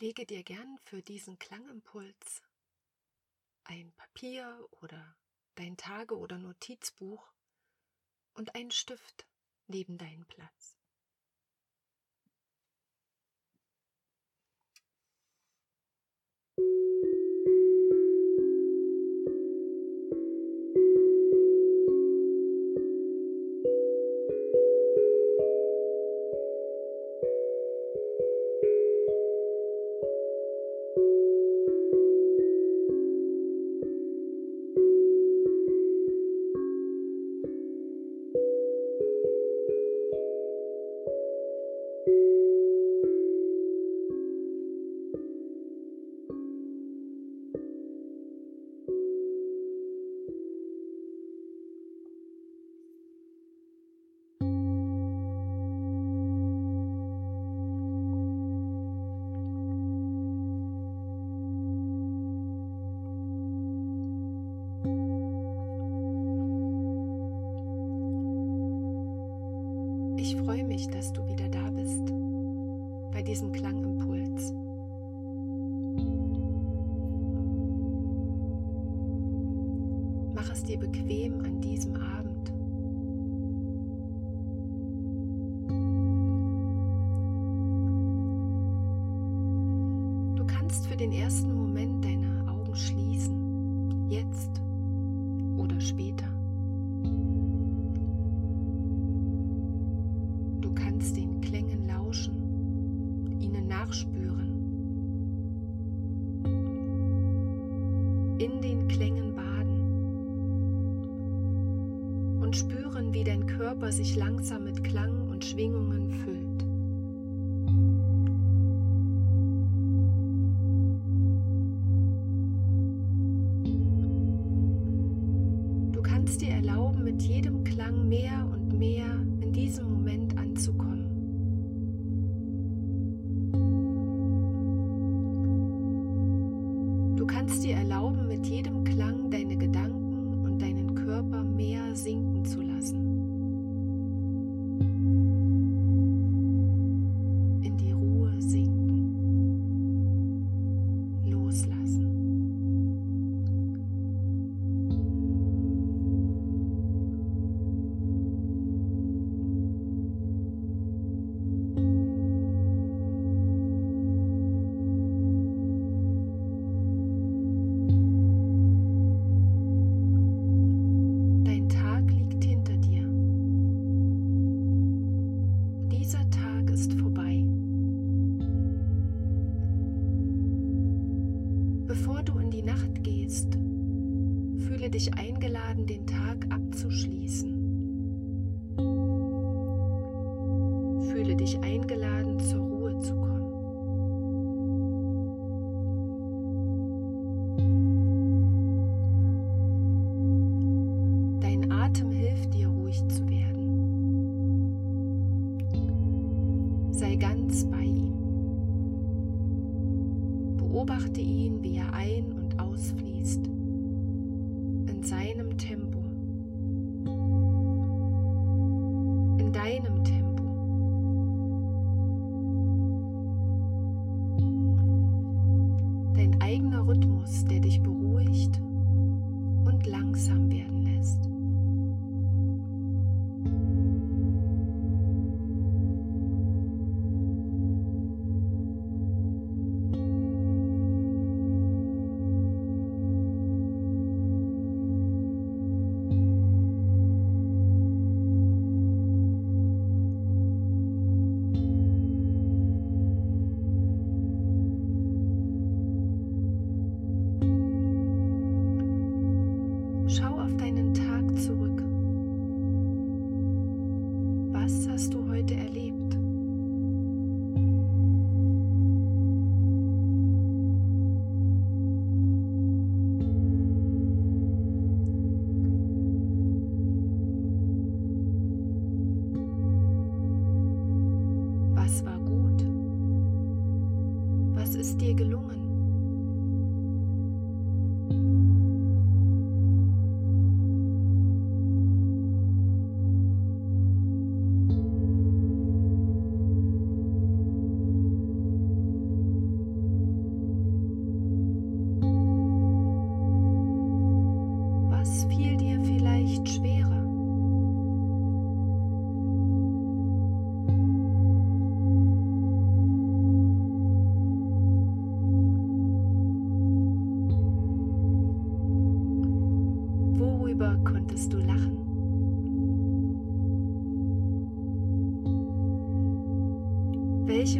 Lege dir gern für diesen Klangimpuls ein Papier oder dein Tage- oder Notizbuch und einen Stift neben deinen Platz. Ich freue mich, dass du wieder da bist bei diesem Klangimpuls. Mach es dir bequem an diesem Abend. In den Klängen baden und spüren, wie dein Körper sich langsam mit Klang und Schwingungen füllt. Bevor du in die Nacht gehst, fühle dich eingeladen, den Tag abzuschließen. Fühle dich eingeladen, zur Ruhe zu kommen.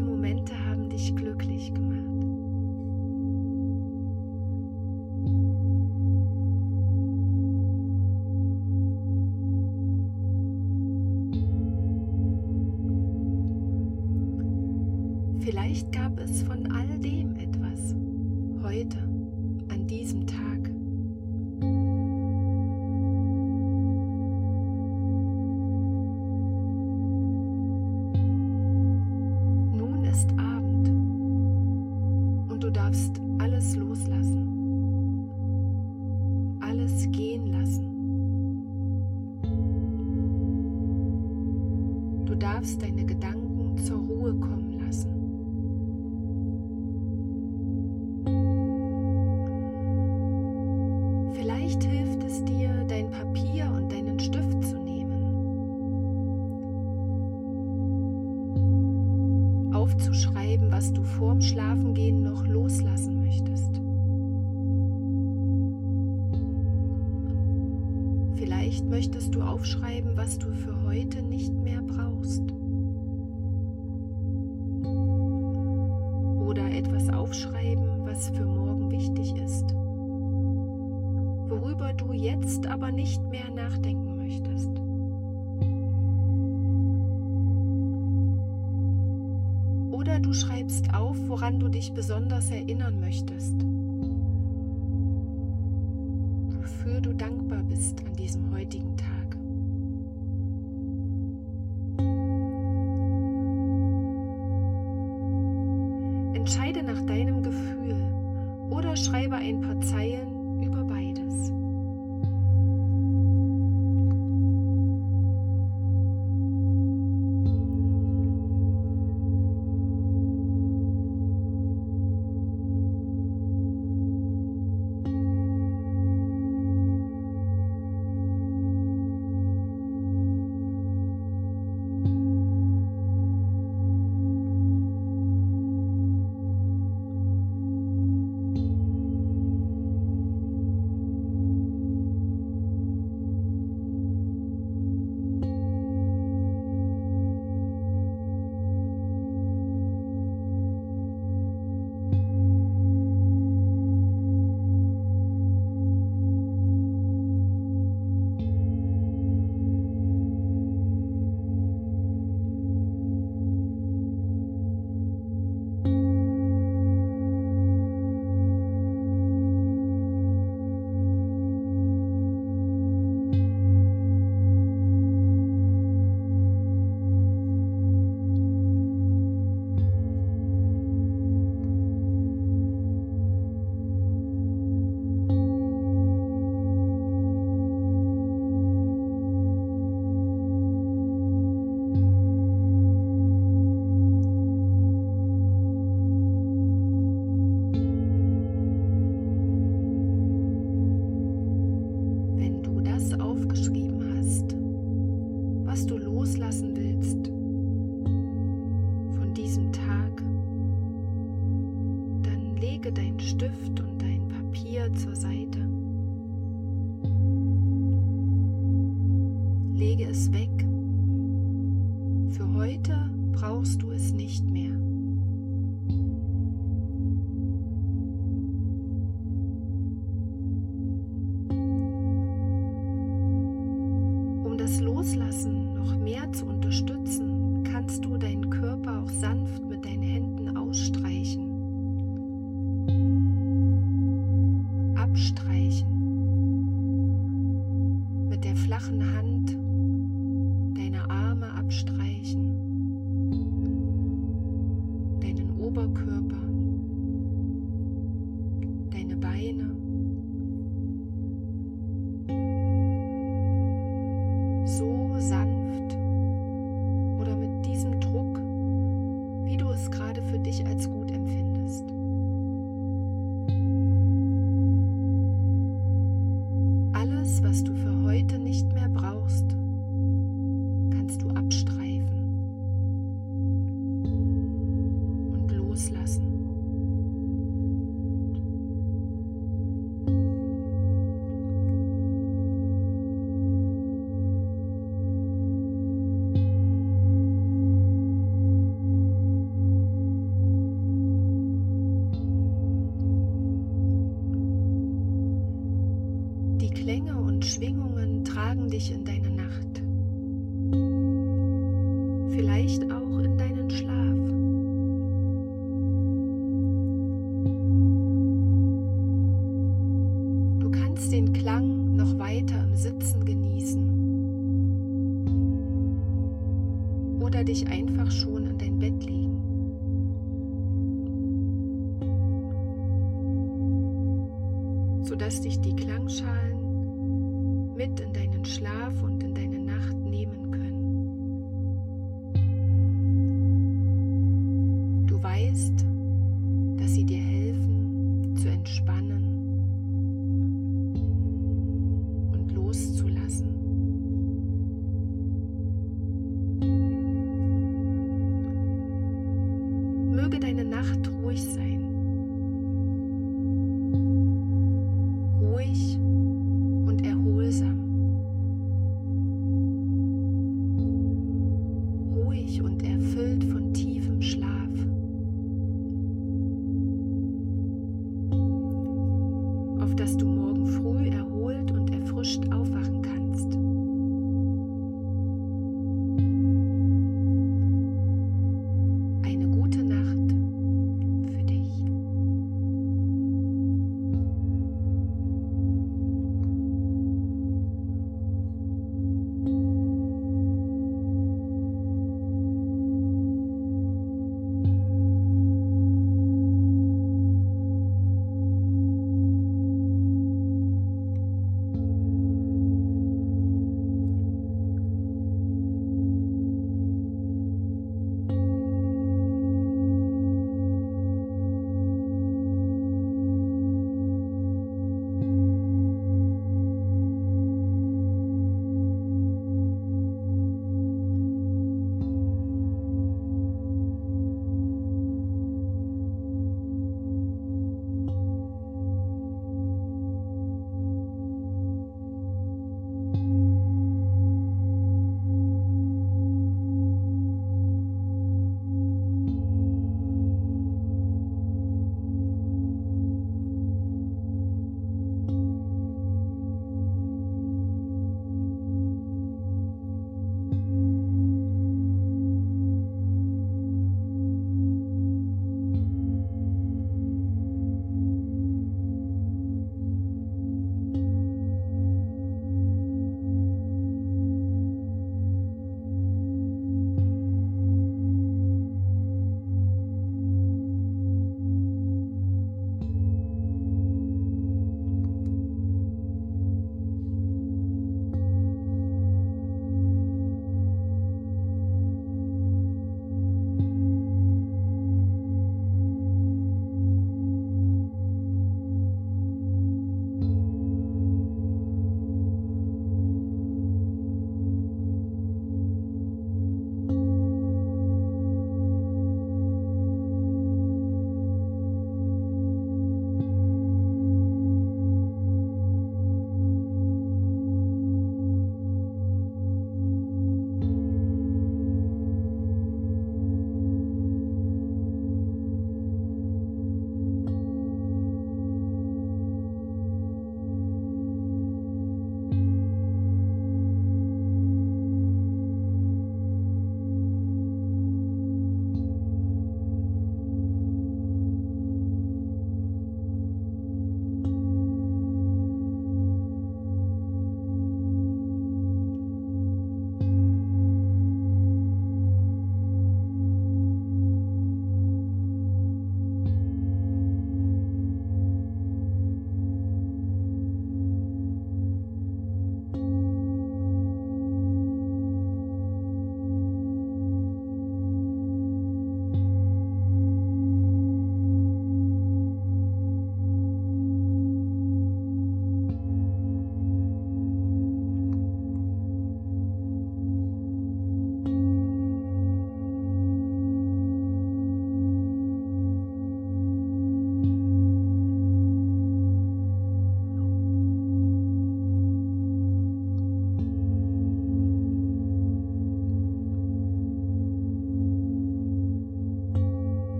Momente haben dich glücklich gemacht? alles gehen lassen. Du darfst deine Gedanken zur Ruhe kommen lassen. etwas aufschreiben, was für morgen wichtig ist, worüber du jetzt aber nicht mehr nachdenken möchtest. Oder du schreibst auf, woran du dich besonders erinnern möchtest. Heute brauchst du es nicht mehr. deine Beine. sodass dich die Klangschalen mit in deinen Schlaf und in dein